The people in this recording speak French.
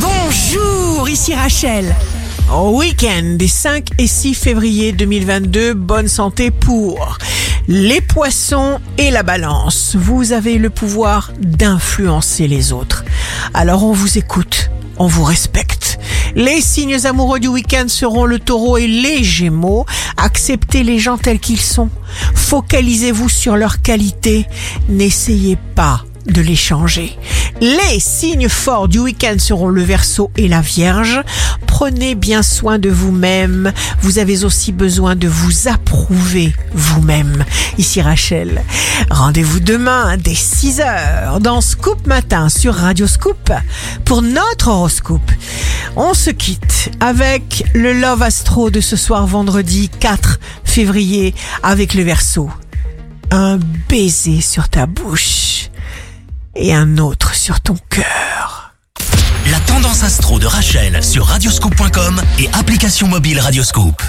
Bonjour, ici Rachel. Au week-end des 5 et 6 février 2022, bonne santé pour les poissons et la balance. Vous avez le pouvoir d'influencer les autres. Alors on vous écoute, on vous respecte. Les signes amoureux du week-end seront le taureau et les gémeaux. Acceptez les gens tels qu'ils sont. Focalisez-vous sur leurs qualités. N'essayez pas de les changer. Les signes forts du week-end seront le Verseau et la Vierge. Prenez bien soin de vous-même. Vous avez aussi besoin de vous approuver vous-même. Ici Rachel. Rendez-vous demain dès 6 heures dans Scoop Matin sur Radio Scoop pour notre horoscope. On se quitte avec le Love Astro de ce soir vendredi 4 février avec le Verseau. Un baiser sur ta bouche et un autre sur ton cœur. La tendance astro de Rachel sur radioscope.com et application mobile Radioscope.